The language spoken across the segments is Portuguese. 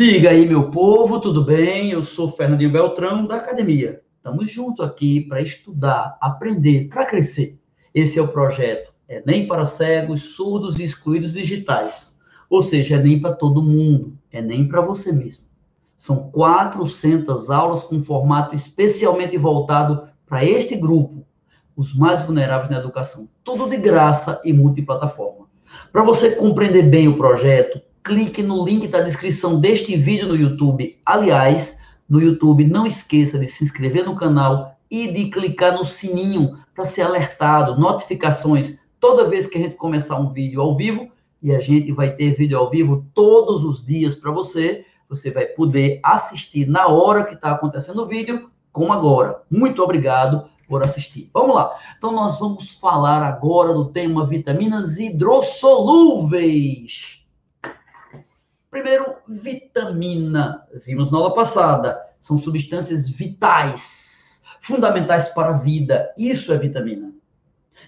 Diga aí, meu povo, tudo bem? Eu sou Fernandinho Beltrão, da academia. Estamos juntos aqui para estudar, aprender, para crescer. Esse é o projeto Enem para cegos, surdos e excluídos digitais. Ou seja, Enem para todo mundo, Enem para você mesmo. São 400 aulas com formato especialmente voltado para este grupo, os mais vulneráveis na educação. Tudo de graça e multiplataforma. Para você compreender bem o projeto, clique no link da descrição deste vídeo no YouTube. Aliás, no YouTube, não esqueça de se inscrever no canal e de clicar no sininho para ser alertado, notificações toda vez que a gente começar um vídeo ao vivo. E a gente vai ter vídeo ao vivo todos os dias para você. Você vai poder assistir na hora que está acontecendo o vídeo, como agora. Muito obrigado por assistir. Vamos lá. Então, nós vamos falar agora do tema vitaminas hidrossolúveis. Primeiro, vitamina. Vimos na aula passada. São substâncias vitais, fundamentais para a vida. Isso é vitamina.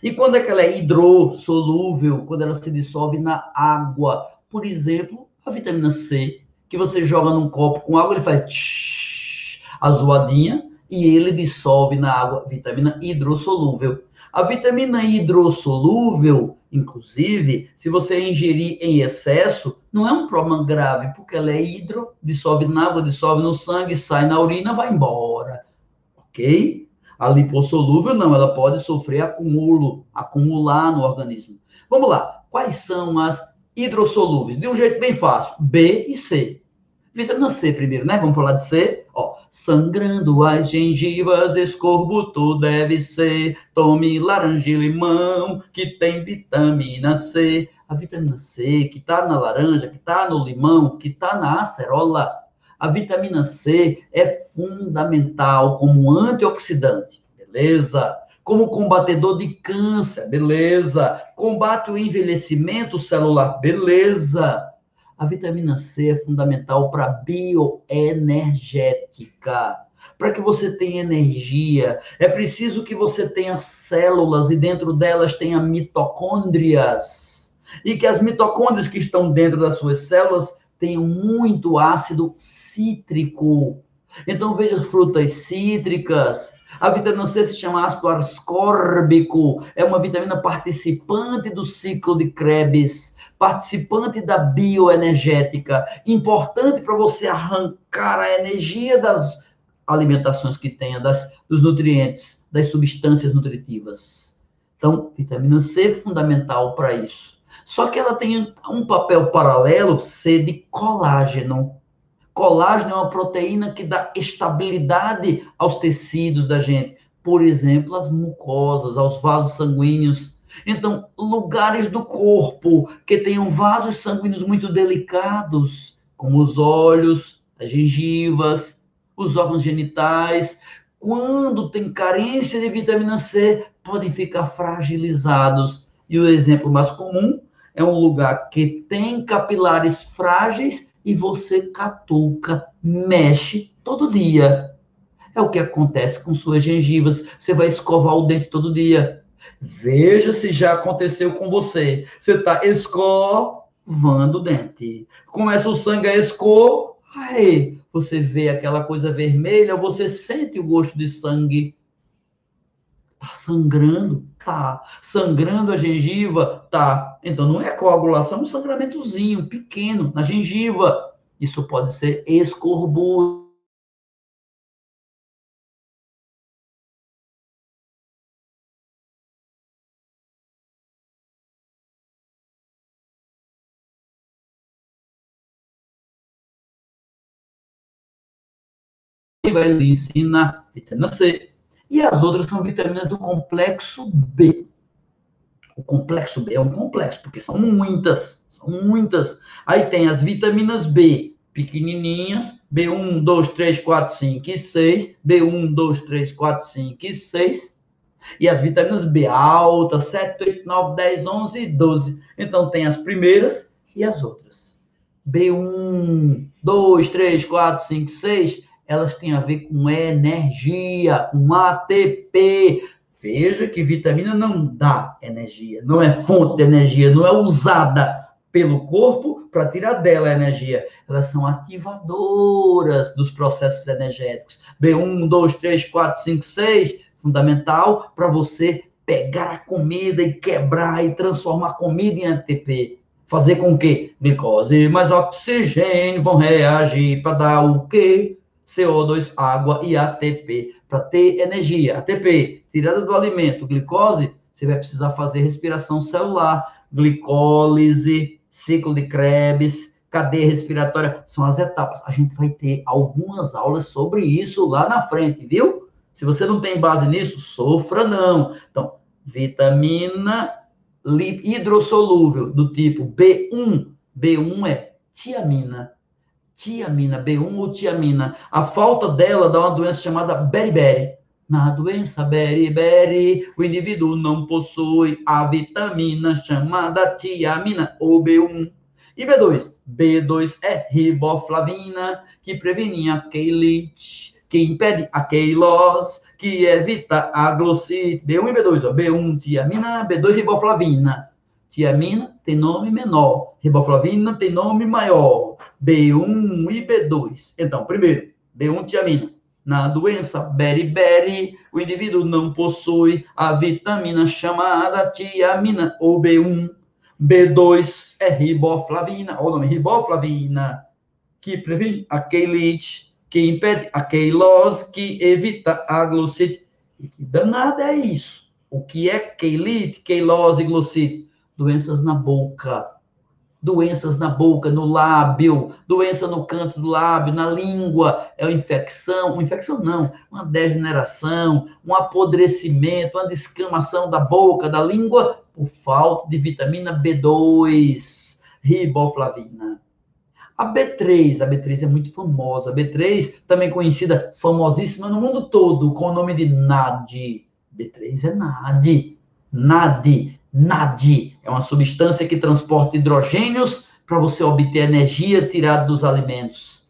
E quando é que ela é hidrossolúvel? Quando ela se dissolve na água. Por exemplo, a vitamina C, que você joga num copo com água, ele faz tsh, zoadinha e ele dissolve na água. Vitamina hidrossolúvel. A vitamina hidrossolúvel, inclusive, se você ingerir em excesso, não é um problema grave, porque ela é hidro, dissolve na água, dissolve no sangue, sai na urina, vai embora. Ok? A lipossolúvel, não, ela pode sofrer acúmulo, acumular no organismo. Vamos lá. Quais são as hidrossolúveis? De um jeito bem fácil: B e C. Vitamina C primeiro, né? Vamos falar de C. Ó, sangrando as gengivas, escorbuto deve ser. Tome laranja e limão, que tem vitamina C. A vitamina C, que está na laranja, que está no limão, que está na acerola. A vitamina C é fundamental como antioxidante, beleza? Como combatedor de câncer, beleza? Combate o envelhecimento celular, beleza? A vitamina C é fundamental para bioenergética. Para que você tenha energia, é preciso que você tenha células e dentro delas tenha mitocôndrias. E que as mitocôndrias que estão dentro das suas células tenham muito ácido cítrico. Então veja frutas cítricas. A vitamina C se chama ácido ascórbico, é uma vitamina participante do ciclo de Krebs participante da bioenergética, importante para você arrancar a energia das alimentações que tenha, das, dos nutrientes, das substâncias nutritivas. Então, vitamina C é fundamental para isso. Só que ela tem um papel paralelo, C de colágeno. Colágeno é uma proteína que dá estabilidade aos tecidos da gente. Por exemplo, as mucosas, aos vasos sanguíneos, então, lugares do corpo que tenham vasos sanguíneos muito delicados, como os olhos, as gengivas, os órgãos genitais, quando tem carência de vitamina C, podem ficar fragilizados. E o exemplo mais comum é um lugar que tem capilares frágeis e você catuca, mexe todo dia. É o que acontece com suas gengivas. Você vai escovar o dente todo dia Veja se já aconteceu com você. Você está escovando o dente. Começa o sangue a escorrer. Aí você vê aquela coisa vermelha, você sente o gosto de sangue. Tá sangrando? Tá. Sangrando a gengiva? Tá. Então não é coagulação, é um sangramentozinho pequeno na gengiva. Isso pode ser escorbuto. vai lhe ensinar vitamina C. E as outras são vitaminas do complexo B. O complexo B é um complexo, porque são muitas, são muitas. Aí tem as vitaminas B pequenininhas, B1, 2, 3, 4, 5 e 6, B1, 2, 3, 4, 5 e 6. E as vitaminas B altas, 7, 8, 9, 10, 11 e 12. Então tem as primeiras e as outras. B1, 2, 3, 4, 5, 6 elas têm a ver com energia, com ATP. Veja que vitamina não dá energia, não é fonte de energia, não é usada. pelo corpo para tirar dela a energia. Elas são ativadoras dos processos energéticos. B1, 2, 3, 4, 5, 6, fundamental para você pegar a comida e quebrar e transformar a comida em ATP. Fazer com que glicose mais oxigênio vão reagir para dar o quê? CO2, água e ATP. Para ter energia. ATP, tirada do alimento, glicose, você vai precisar fazer respiração celular, glicólise, ciclo de Krebs, cadeia respiratória, são as etapas. A gente vai ter algumas aulas sobre isso lá na frente, viu? Se você não tem base nisso, sofra não. Então, vitamina hidrossolúvel do tipo B1. B1 é tiamina. Tiamina, B1 ou tiamina. A falta dela dá uma doença chamada beriberi. Na doença beriberi, o indivíduo não possui a vitamina chamada tiamina ou B1. E B2? B2 é riboflavina, que previne a quelite, que impede a queilose, que evita a glossite. B1 e B2, ó. B1 tiamina, B2 riboflavina. Tiamina tem nome menor, riboflavina tem nome maior. B1 e B2. Então, primeiro, B1 tiamina. Na doença beriberi, o indivíduo não possui a vitamina chamada tiamina ou B1. B2 é riboflavina, ou nome riboflavina, que previne a quelite, que impede a queilose, que evita a glossite. E que danada é isso? O que é quelite, queilose e glossite? Doenças na boca, doenças na boca, no lábio, doença no canto do lábio, na língua, é uma infecção, uma infecção não, uma degeneração, um apodrecimento, uma descamação da boca, da língua, por falta de vitamina B2, riboflavina. A B3, a B3 é muito famosa. A B3, também conhecida, famosíssima no mundo todo, com o nome de NAD. B3 é NAD. NAD NAD é uma substância que transporta hidrogênios para você obter energia tirada dos alimentos.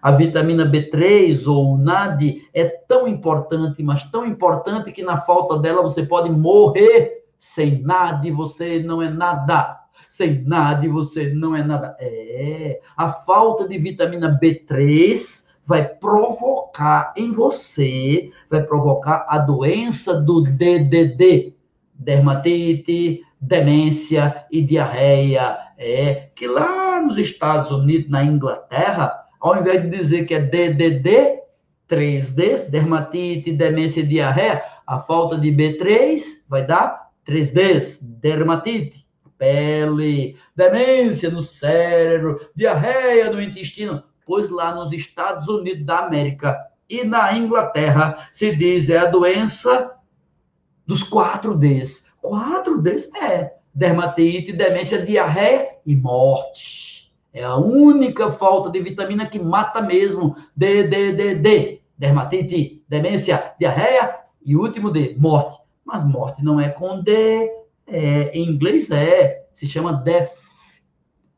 A vitamina B3 ou NAD é tão importante, mas tão importante que na falta dela você pode morrer. Sem NAD você não é nada. Sem NAD você não é nada. É, a falta de vitamina B3 vai provocar em você, vai provocar a doença do DDD, dermatite, demência e diarreia. É que lá nos Estados Unidos, na Inglaterra, ao invés de dizer que é DDD, 3Ds, dermatite, demência e diarreia, a falta de B3 vai dar 3Ds, dermatite, pele, demência no cérebro, diarreia no intestino. Pois lá nos Estados Unidos da América e na Inglaterra se diz é a doença dos 4Ds Quatro desse é dermatite, demência, diarreia e morte. É a única falta de vitamina que mata mesmo. D, D, D, D. Dermatite, demência, diarreia e último D, morte. Mas morte não é com D. É, em inglês é. Se chama death.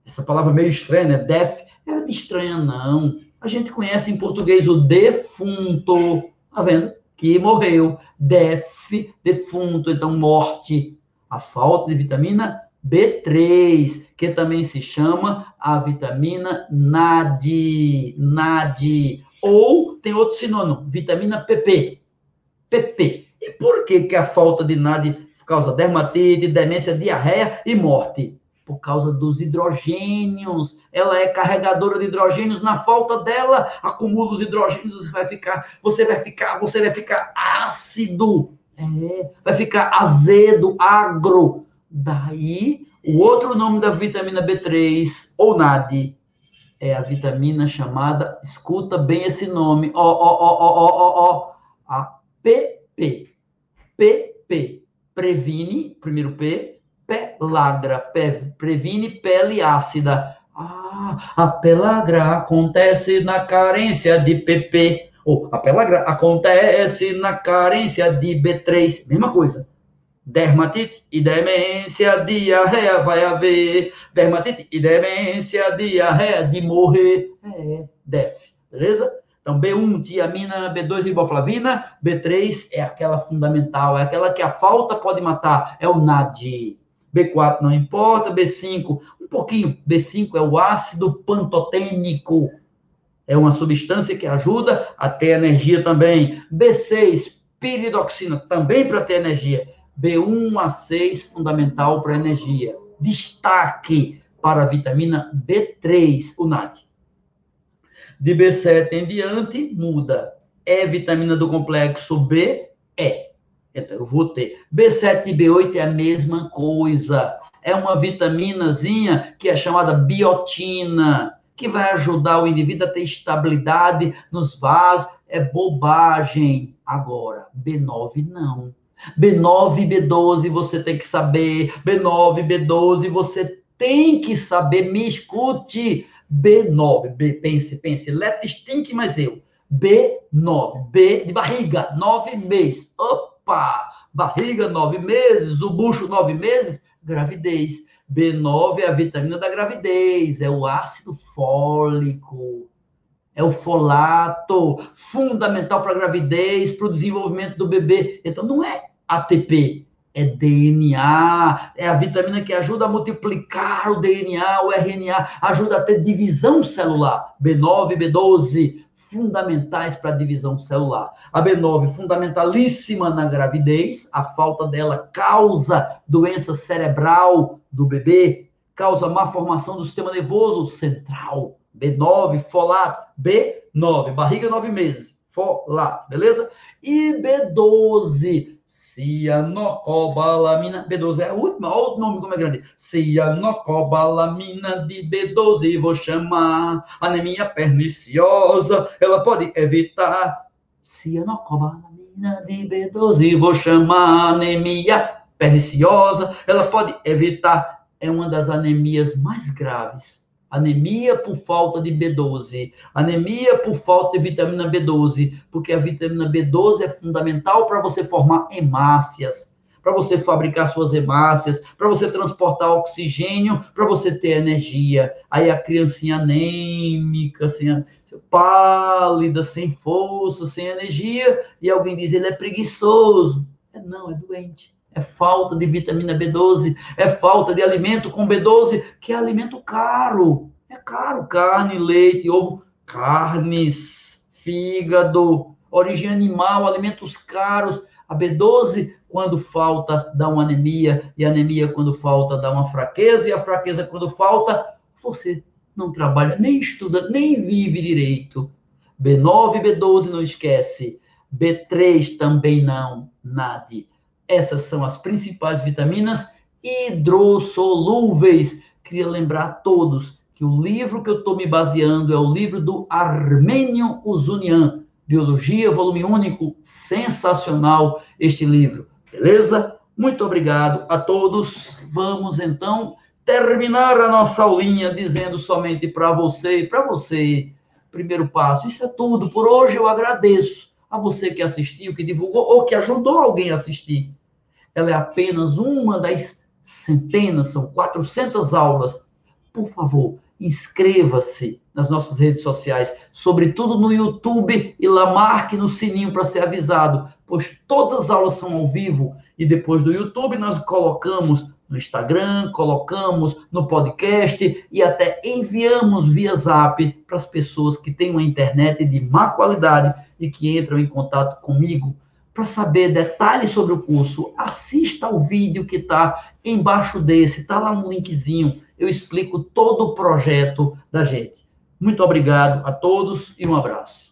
Essa palavra meio estranha, né? Death. É de estranha, não. A gente conhece em português o defunto. Tá vendo? Que morreu. Death defunto, então morte. A falta de vitamina B3, que também se chama a vitamina NAD, NAD, ou tem outro sinônimo, vitamina PP, PP. E por que que a falta de NAD causa dermatite, demência, diarreia e morte? Por causa dos hidrogênios. Ela é carregadora de hidrogênios. Na falta dela, acumula os hidrogênios, você vai ficar, você vai ficar, você vai ficar ácido. É, vai ficar azedo, agro. Daí, o outro nome da vitamina B3, ou NAD, é a vitamina chamada, escuta bem esse nome, ó, ó, ó, ó, ó, ó, a PP. PP, previne, primeiro P, pelagra, pe, previne pele ácida. Ah, a pelagra acontece na carência de PP ou a pelagra acontece na carência de B3, mesma coisa. Dermatite e demência, diarreia vai haver. Dermatite e demência, diarreia de morrer. É, DEF, beleza? Então, B1, tiamina, B2, riboflavina, B3 é aquela fundamental, é aquela que a falta pode matar, é o NAD. B4 não importa, B5, um pouquinho. B5 é o ácido pantotênico. É uma substância que ajuda a ter energia também. B6, piridoxina, também para ter energia. B1 a 6, fundamental para energia. Destaque para a vitamina B3, o NAD. De B7 em diante, muda. É vitamina do complexo B? É. Eu vou ter. B7 e B8 é a mesma coisa. É uma vitaminazinha que é chamada biotina, que vai ajudar o indivíduo a ter estabilidade nos vasos. É bobagem. Agora, B9 não. B9 e B12 você tem que saber. B9 e B12 você tem que saber. Me escute. B9, B, pense, pense. Let think mais eu. B9, B de barriga, nove meses. Opa! Barriga, nove meses. O bucho, nove meses. Gravidez. B9 é a vitamina da gravidez, é o ácido fólico, é o folato, fundamental para a gravidez, para o desenvolvimento do bebê. Então, não é ATP, é DNA, é a vitamina que ajuda a multiplicar o DNA, o RNA, ajuda a ter divisão celular. B9, B12, fundamentais para a divisão celular. A B9, fundamentalíssima na gravidez, a falta dela causa doença cerebral do bebê, causa má formação do sistema nervoso central. B9, folato, B9, barriga nove meses, folato, beleza? E B12, Cianocobalamina B12 é a última, olha o nome como é grande. Cianocobalamina de B12 vou chamar. Anemia perniciosa, ela pode evitar. Cianocobalamina de B12 vou chamar. Anemia perniciosa, ela pode evitar. É uma das anemias mais graves Anemia por falta de B12, anemia por falta de vitamina B12, porque a vitamina B12 é fundamental para você formar hemácias, para você fabricar suas hemácias, para você transportar oxigênio, para você ter energia. Aí a criancinha anêmica, assim, pálida, sem força, sem energia, e alguém diz ele é preguiçoso. Não, é doente é falta de vitamina B12, é falta de alimento com B12, que é alimento caro. É caro, carne, leite, ovo, carnes, fígado, origem animal, alimentos caros. A B12, quando falta, dá uma anemia, e anemia, quando falta, dá uma fraqueza, e a fraqueza, quando falta, você não trabalha, nem estuda, nem vive direito. B9 e B12, não esquece. B3 também não, nada. Essas são as principais vitaminas hidrossolúveis. Queria lembrar a todos que o livro que eu estou me baseando é o livro do Armênio Uzunian, Biologia, volume único, sensacional este livro, beleza? Muito obrigado a todos. Vamos então terminar a nossa aulinha dizendo somente para você e para você, primeiro passo. Isso é tudo. Por hoje eu agradeço a você que assistiu, que divulgou ou que ajudou alguém a assistir ela é apenas uma das centenas, são 400 aulas. Por favor, inscreva-se nas nossas redes sociais, sobretudo no YouTube, e lá marque no sininho para ser avisado, pois todas as aulas são ao vivo e depois do YouTube nós colocamos no Instagram, colocamos no podcast e até enviamos via Zap para as pessoas que têm uma internet de má qualidade e que entram em contato comigo para saber detalhes sobre o curso, assista ao vídeo que está embaixo desse, está lá um linkzinho. Eu explico todo o projeto da gente. Muito obrigado a todos e um abraço.